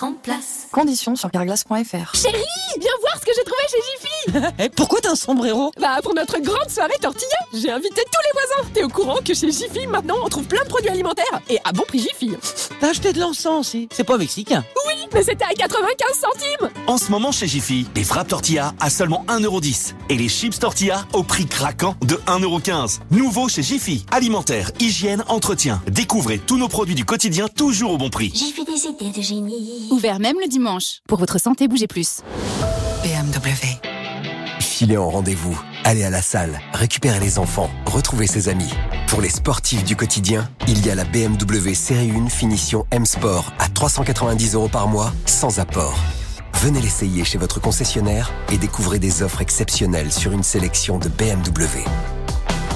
Remplace. Conditions sur carglass.fr. Chérie, viens voir ce que j'ai trouvé chez Jiffy Eh, pourquoi t'as un sombrero? Bah pour notre grande soirée tortilla, j'ai invité tous les voisins. T'es au courant que chez Jiffy maintenant on trouve plein de produits alimentaires et à bon prix Jiffy. T'as acheté de l'encens aussi. C'est pas mexicain. Oui, mais c'était à 95 centimes. En ce moment chez Jiffy, les frappes tortilla à seulement 1,10€ et les chips tortilla au prix craquant de 1,15€. Nouveau chez Jiffy, alimentaire, hygiène, entretien. Découvrez tous nos produits du quotidien toujours au bon prix. Jiffy des idées de génie. Ouvert même le dimanche. Pour votre santé, bougez plus. BMW. Filez en rendez-vous, allez à la salle, récupérez les enfants, retrouvez ses amis. Pour les sportifs du quotidien, il y a la BMW Série 1 Finition M Sport à 390 euros par mois, sans apport. Venez l'essayer chez votre concessionnaire et découvrez des offres exceptionnelles sur une sélection de BMW.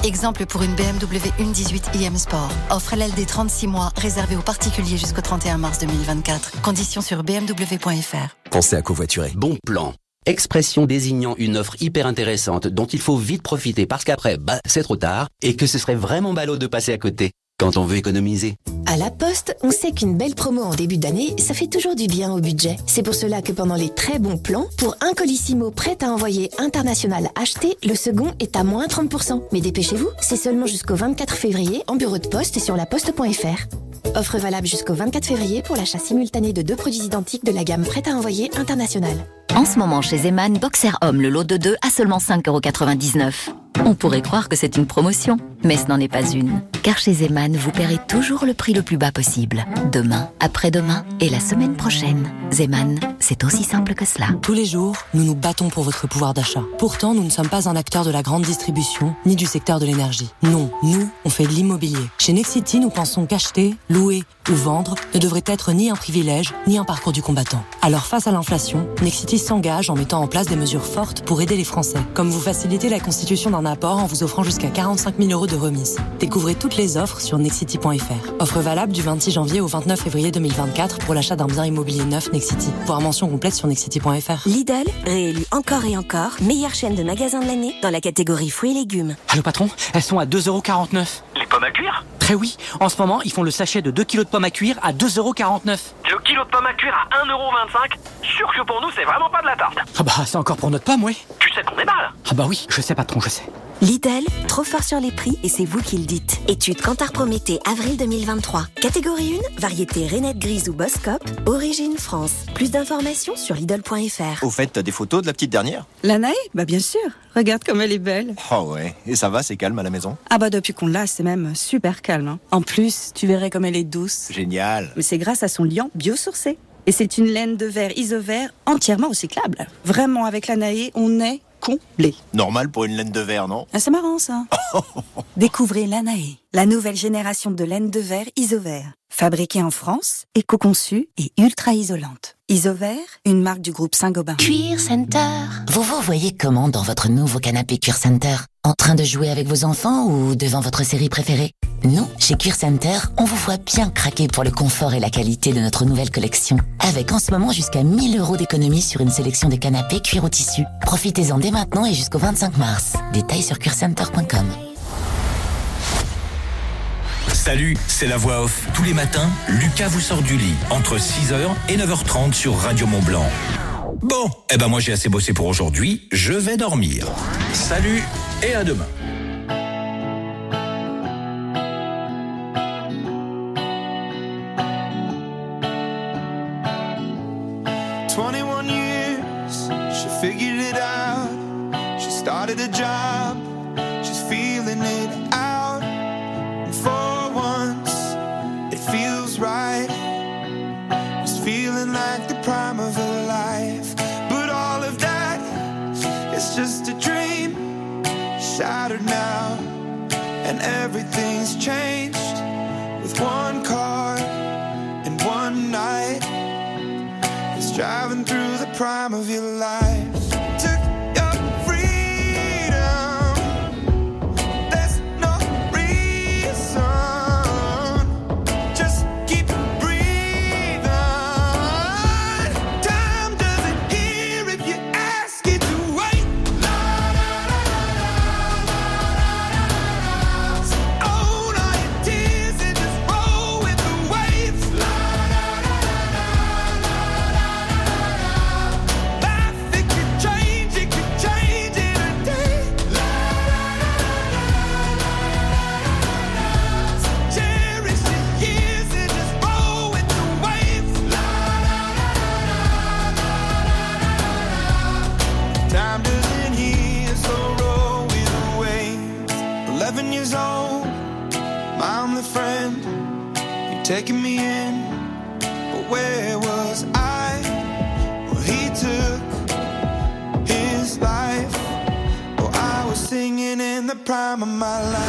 Exemple pour une BMW 1.18 iM Sport. Offre LLD 36 mois, réservée aux particuliers jusqu'au 31 mars 2024. Conditions sur bmw.fr. Pensez à covoiturer. Bon plan. Expression désignant une offre hyper intéressante dont il faut vite profiter parce qu'après, bah, c'est trop tard et que ce serait vraiment ballot de passer à côté quand on veut économiser. À la Poste, on sait qu'une belle promo en début d'année, ça fait toujours du bien au budget. C'est pour cela que pendant les très bons plans, pour un Colissimo prêt à envoyer international acheté, le second est à moins 30%. Mais dépêchez-vous, c'est seulement jusqu'au 24 février en bureau de poste et sur laposte.fr. Offre valable jusqu'au 24 février pour l'achat simultané de deux produits identiques de la gamme prête à envoyer internationale. En ce moment chez Zeman, Boxer Homme, le lot de 2 à seulement 5,99€. On pourrait croire que c'est une promotion, mais ce n'en est pas une. Car chez Zeman, vous paierez toujours le prix plus bas possible. Demain, après-demain et la semaine prochaine. Zeman, c'est aussi simple que cela. Tous les jours, nous nous battons pour votre pouvoir d'achat. Pourtant, nous ne sommes pas un acteur de la grande distribution, ni du secteur de l'énergie. Non, nous, on fait de l'immobilier. Chez Nexity, nous pensons qu'acheter, louer ou vendre ne devrait être ni un privilège, ni un parcours du combattant. Alors face à l'inflation, Nexity s'engage en mettant en place des mesures fortes pour aider les Français, comme vous faciliter la constitution d'un apport en vous offrant jusqu'à 45 000 euros de remise. Découvrez toutes les offres sur nexity.fr. Offre valable du 26 janvier au 29 février 2024 pour l'achat d'un bien immobilier neuf Nexity. Voir mention complète sur nexity.fr. Lidl, réélu encore et encore, meilleure chaîne de magasins de l'année dans la catégorie fruits et légumes. Allô patron, elles sont à 2,49€. Les pommes à cuire? Très oui, en ce moment, ils font le sachet de 2 kg de pommes à cuire à 2,49€. Le kilo de pommes à cuire à 1,25€ Sûr que pour nous, c'est vraiment pas de la tarte. Ah bah, c'est encore pour notre pomme, oui. Tu sais qu'on est mal Ah bah oui, je sais patron, je sais. Lidl, trop fort sur les prix et c'est vous qui le dites. Étude Cantar Prométhée, avril 2023. Catégorie 1, variété Renette Grise ou Boscop. Origine France. Plus d'informations sur Lidl.fr. Au fait, t'as des photos de la petite dernière? La Naï Bah bien sûr. Regarde comme elle est belle. Oh ouais, et ça va, c'est calme à la maison? Ah bah depuis qu'on l'a, c'est même super calme. hein. En plus, tu verrais comme elle est douce. Génial Mais c'est grâce à son liant biosourcé. Et c'est une laine de verre isovert entièrement recyclable. Vraiment, avec la Naï, on est comblé. Normal pour une laine de verre, non? Ah, c'est marrant ça. Découvrez l'Anae, la nouvelle génération de laine de verre isovert. Fabriquée en France, éco-conçue et ultra isolante. Isovert, une marque du groupe Saint-Gobain. Cuir Center. Vous vous voyez comment dans votre nouveau canapé Cuir Center? En train de jouer avec vos enfants ou devant votre série préférée? Nous, chez Cuir Center, on vous voit bien craquer pour le confort et la qualité de notre nouvelle collection. Avec en ce moment jusqu'à 1000 euros d'économie sur une sélection de canapés cuir au tissu. Profitez-en dès maintenant et jusqu'au 25 mars. Détails sur cuircenter.com. Salut, c'est la voix off. Tous les matins, Lucas vous sort du lit entre 6h et 9h30 sur Radio Mont Blanc. Bon, eh ben moi j'ai assez bossé pour aujourd'hui, je vais dormir. Salut et à demain. Figured it out. She started a job, feels right. It's feeling like the prime of her life. But all of that is just a dream, shattered now. And everything's changed with one car and one night. It's driving through the prime of your life. My life.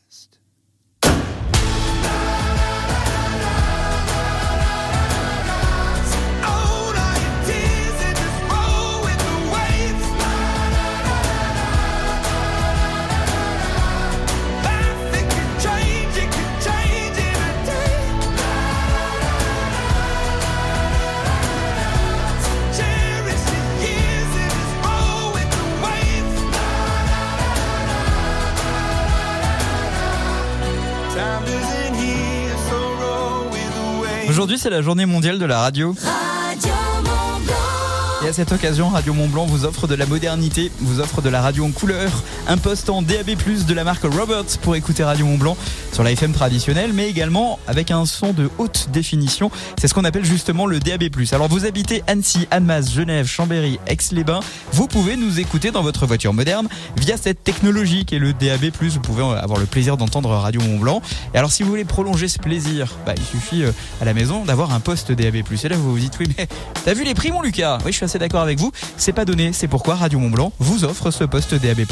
Aujourd'hui, c'est la journée mondiale de la radio. Et à cette occasion, Radio Mont Blanc vous offre de la modernité, vous offre de la radio en couleur, un poste en DAB+, de la marque Roberts pour écouter Radio Mont Blanc sur la FM traditionnelle, mais également avec un son de haute définition. C'est ce qu'on appelle justement le DAB+. Alors vous habitez Annecy, Annemasse, Genève, Chambéry, Aix-les-Bains, vous pouvez nous écouter dans votre voiture moderne via cette technologie qui est le DAB+. Vous pouvez avoir le plaisir d'entendre Radio Mont Blanc. Et alors si vous voulez prolonger ce plaisir, bah, il suffit euh, à la maison d'avoir un poste DAB+. Et là vous vous dites oui mais t'as vu les prix mon Lucas? Assez d'accord avec vous. C'est pas donné, c'est pourquoi Radio Mont Blanc vous offre ce poste DAB+,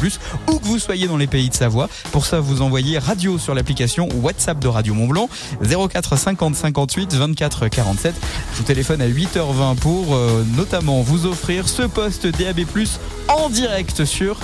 où que vous soyez dans les pays de Savoie. Pour ça vous envoyez radio sur l'application WhatsApp de Radio Mont Blanc 04 50 58 24 47. Je vous téléphone à 8h20 pour euh, notamment vous offrir ce poste DAB+, en direct sur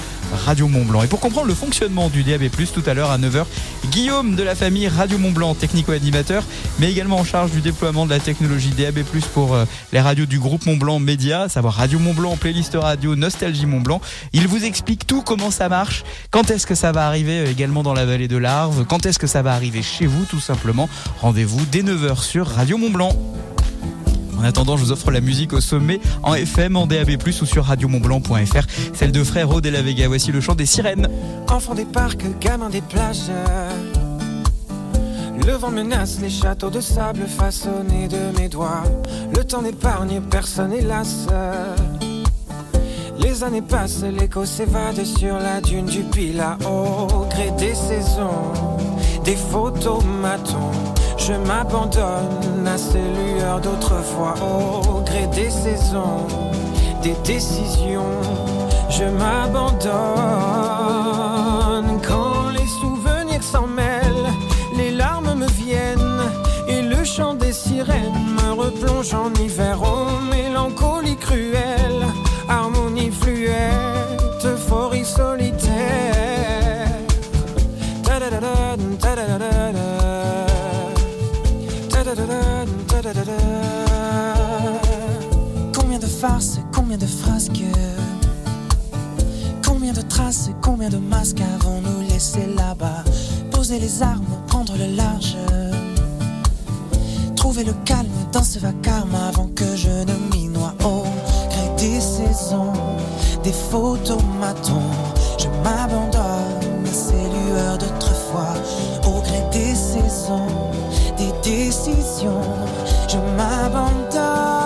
Radio Mont Blanc. Et pour comprendre le fonctionnement du DAB+, tout à l'heure à 9h, Guillaume de la famille Radio Mont Blanc, technico-animateur, mais également en charge du déploiement de la technologie DAB+, pour euh, les radios du groupe Mont Blanc Média, Radio Mont Blanc, Playlist Radio, Nostalgie Mont Blanc. Il vous explique tout, comment ça marche, quand est-ce que ça va arriver euh, également dans la vallée de l'Arve, quand est-ce que ça va arriver chez vous, tout simplement. Rendez-vous dès 9h sur Radio Mont Blanc. En attendant, je vous offre la musique au sommet en FM, en DAB+, ou sur radiomontblanc.fr. Celle de Frère de la Vega. Voici le chant des sirènes. Enfant des parcs, gamin des plages. Le vent menace les châteaux de sable façonnés de mes doigts. Le temps n'épargne personne, hélas. Les années passent, l'écho s'évade sur la dune du Pila. Au gré des saisons, des photomatons. Je m'abandonne à ces lueurs d'autrefois. Au gré des saisons, des décisions. Je m'abandonne en hiver. Oh, mélancolie cruelle, harmonie fluette, euphorie solitaire. Combien de farces, combien de frasques Combien de traces, combien de masques avons-nous laissé là-bas? Poser les armes, prendre le large Trouver le calme dans ce vacarme avant que je ne m'y noie. Au gré des saisons, des photomatons. Je m'abandonne à ces lueurs d'autrefois. Au gré des saisons, des décisions Je m'abandonne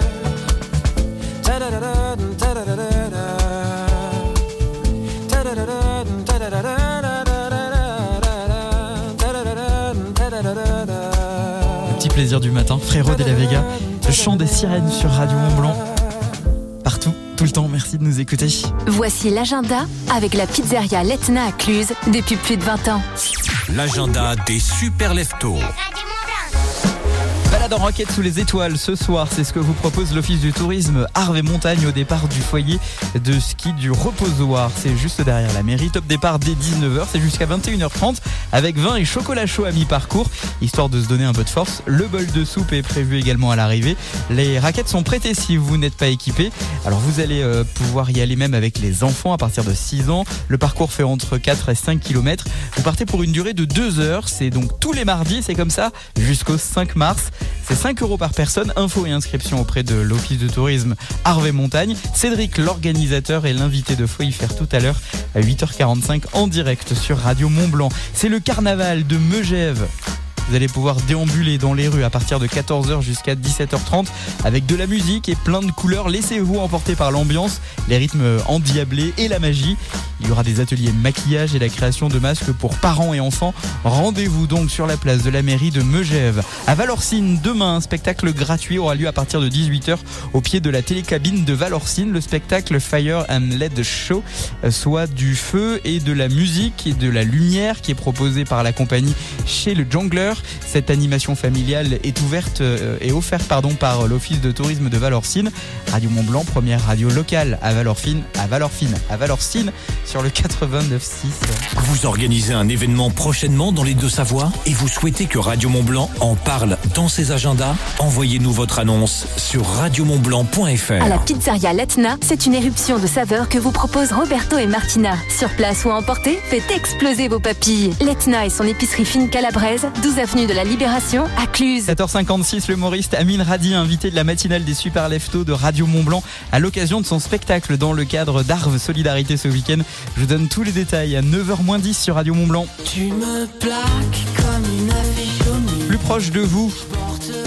Le petit plaisir du matin, Frérot de la Vega, le chant des sirènes sur Radio Mont Blanc. Partout, tout le temps, merci de nous écouter. Voici l'agenda avec la pizzeria Letna à Cluse depuis plus de 20 ans. l'agenda des super leftos. En roquette sous les étoiles ce soir, c'est ce que vous propose l'Office du tourisme Arve Montagne au départ du foyer de ski du Reposoir. C'est juste derrière la mairie. Top départ dès 19h, c'est jusqu'à 21h30 avec vin et chocolat chaud à mi-parcours, histoire de se donner un peu de force. Le bol de soupe est prévu également à l'arrivée. Les raquettes sont prêtées si vous n'êtes pas équipé. Alors vous allez euh, pouvoir y aller même avec les enfants à partir de 6 ans. Le parcours fait entre 4 et 5 km. Vous partez pour une durée de 2 heures. C'est donc tous les mardis, c'est comme ça jusqu'au 5 mars. C'est 5 euros par personne. Info et inscription auprès de l'Office de tourisme Harvey Montagne. Cédric, l'organisateur, est l'invité de Faut y faire tout à l'heure à 8h45 en direct sur Radio Mont Blanc. C'est le carnaval de Megève. Vous allez pouvoir déambuler dans les rues à partir de 14h jusqu'à 17h30 avec de la musique et plein de couleurs. Laissez-vous emporter par l'ambiance, les rythmes endiablés et la magie. Il y aura des ateliers maquillage et la création de masques pour parents et enfants. Rendez-vous donc sur la place de la mairie de Megève. À Valorcine, demain, un spectacle gratuit aura lieu à partir de 18h au pied de la télécabine de Valorcine. Le spectacle Fire and LED Show, euh, soit du feu et de la musique et de la lumière qui est proposé par la compagnie chez le Cette animation familiale est ouverte euh, et offerte pardon, par l'Office de tourisme de Valorcine. Radio Mont Blanc, première radio locale à Valorcine, à Valorfine, à Valorcine sur le 89.6. Vous organisez un événement prochainement dans les Deux-Savoies et vous souhaitez que Radio Mont Blanc en parle dans ses agendas? Envoyez-nous votre annonce sur radiomontblanc.fr. À la pizzeria Letna, c'est une éruption de saveurs que vous proposent Roberto et Martina. Sur place ou à emporter, faites exploser vos papilles. Letna et son épicerie fine calabraise, 12 avenue de la Libération, à Cluse. 7h56, l'humoriste Amine Radi, invité de la matinale des Super Leftos de Radio Mont Blanc, à l'occasion de son spectacle dans le cadre d'Arve Solidarité ce week-end. Je vous donne tous les détails à 9h10 sur Radio Mont Blanc. Tu me plaques comme une affiche. Plus proche de vous,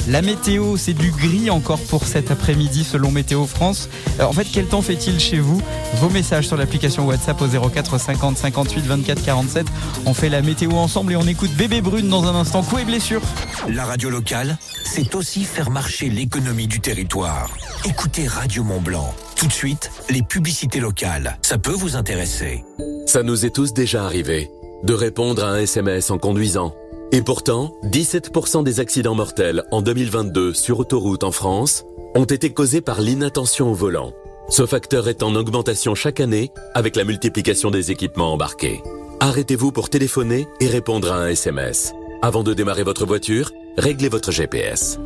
la météo, c'est du gris encore pour cet après-midi selon Météo France. Euh, en fait, quel temps fait-il chez vous Vos messages sur l'application WhatsApp au 04 50 58 24 47. On fait la météo ensemble et on écoute Bébé Brune dans un instant. Coup et blessure. La radio locale, c'est aussi faire marcher l'économie du territoire. Écoutez Radio Mont Blanc. Tout de suite, les publicités locales. Ça peut vous intéresser. Ça nous est tous déjà arrivé de répondre à un SMS en conduisant. Et pourtant, 17% des accidents mortels en 2022 sur autoroute en France ont été causés par l'inattention au volant. Ce facteur est en augmentation chaque année avec la multiplication des équipements embarqués. Arrêtez-vous pour téléphoner et répondre à un SMS. Avant de démarrer votre voiture, réglez votre GPS.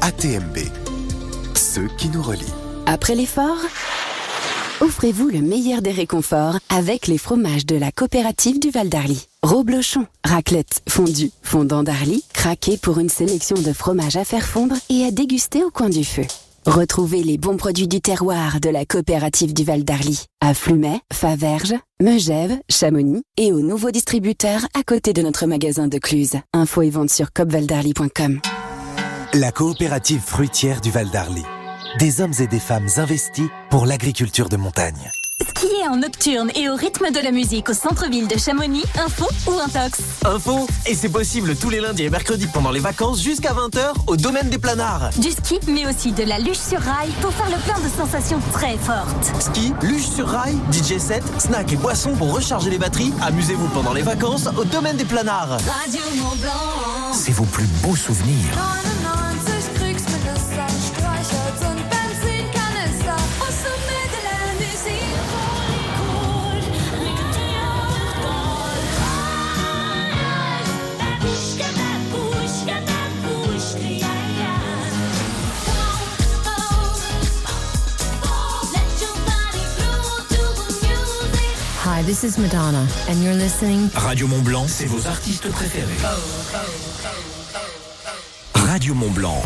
ATMB. Ceux qui nous relient. Après l'effort, offrez-vous le meilleur des réconforts avec les fromages de la coopérative du Val d'Arly. Roblochon, raclette, fondue, fondant d'Arly, craqué pour une sélection de fromages à faire fondre et à déguster au coin du feu. Retrouvez les bons produits du terroir de la coopérative du Val d'Arly à Flumet, Faverges, Megève, Chamonix et aux nouveaux distributeurs à côté de notre magasin de Cluse. Info et vente sur copvaldarly.com. La coopérative fruitière du Val d'Arly. Des hommes et des femmes investis pour l'agriculture de montagne. Skier en nocturne et au rythme de la musique au centre-ville de Chamonix, info ou intox Info Et c'est possible tous les lundis et mercredis pendant les vacances jusqu'à 20h au domaine des planards. Du ski, mais aussi de la luge sur rail pour faire le plein de sensations très fortes. Ski, luge sur rail, DJ set, snack et boissons pour recharger les batteries. Amusez-vous pendant les vacances au domaine des planards. Radio Mont Blanc. C'est vos plus beaux souvenirs. 99 Kriegsminister, this is Madonna, and you're listening. Radio Mont Blanc, c'est vos artistes préférés. Radio Mont Blanc.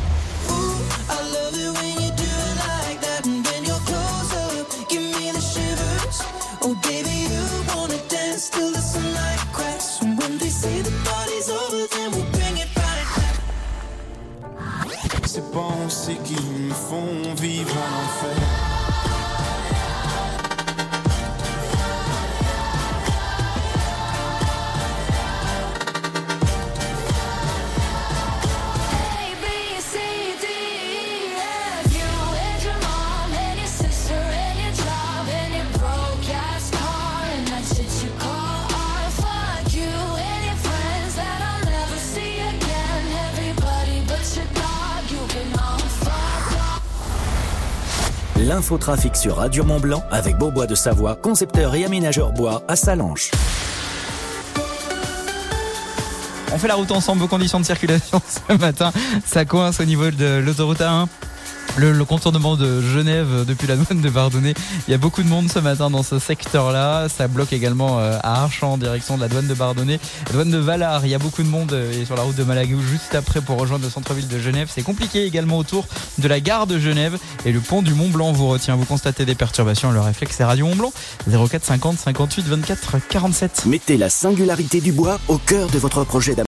L'infotrafic sur Radio Mont Blanc avec Bourbois de Savoie, concepteur et aménageur bois à Salanches. On fait la route ensemble, vos conditions de circulation ce matin. Ça coince au niveau de l'autoroute A1. Le, contournement de Genève depuis la douane de Bardonnay. Il y a beaucoup de monde ce matin dans ce secteur-là. Ça bloque également euh, à Archamps, en direction de la douane de Bardonnay. La douane de Valar, il y a beaucoup de monde euh, et sur la route de Malagou juste après pour rejoindre le centre-ville de Genève. C'est compliqué également autour de la gare de Genève et le pont du Mont Blanc vous retient. Vous constatez des perturbations. Le réflexe est Radio Mont Blanc 04 50 58 24 47. Mettez la singularité du bois au cœur de votre projet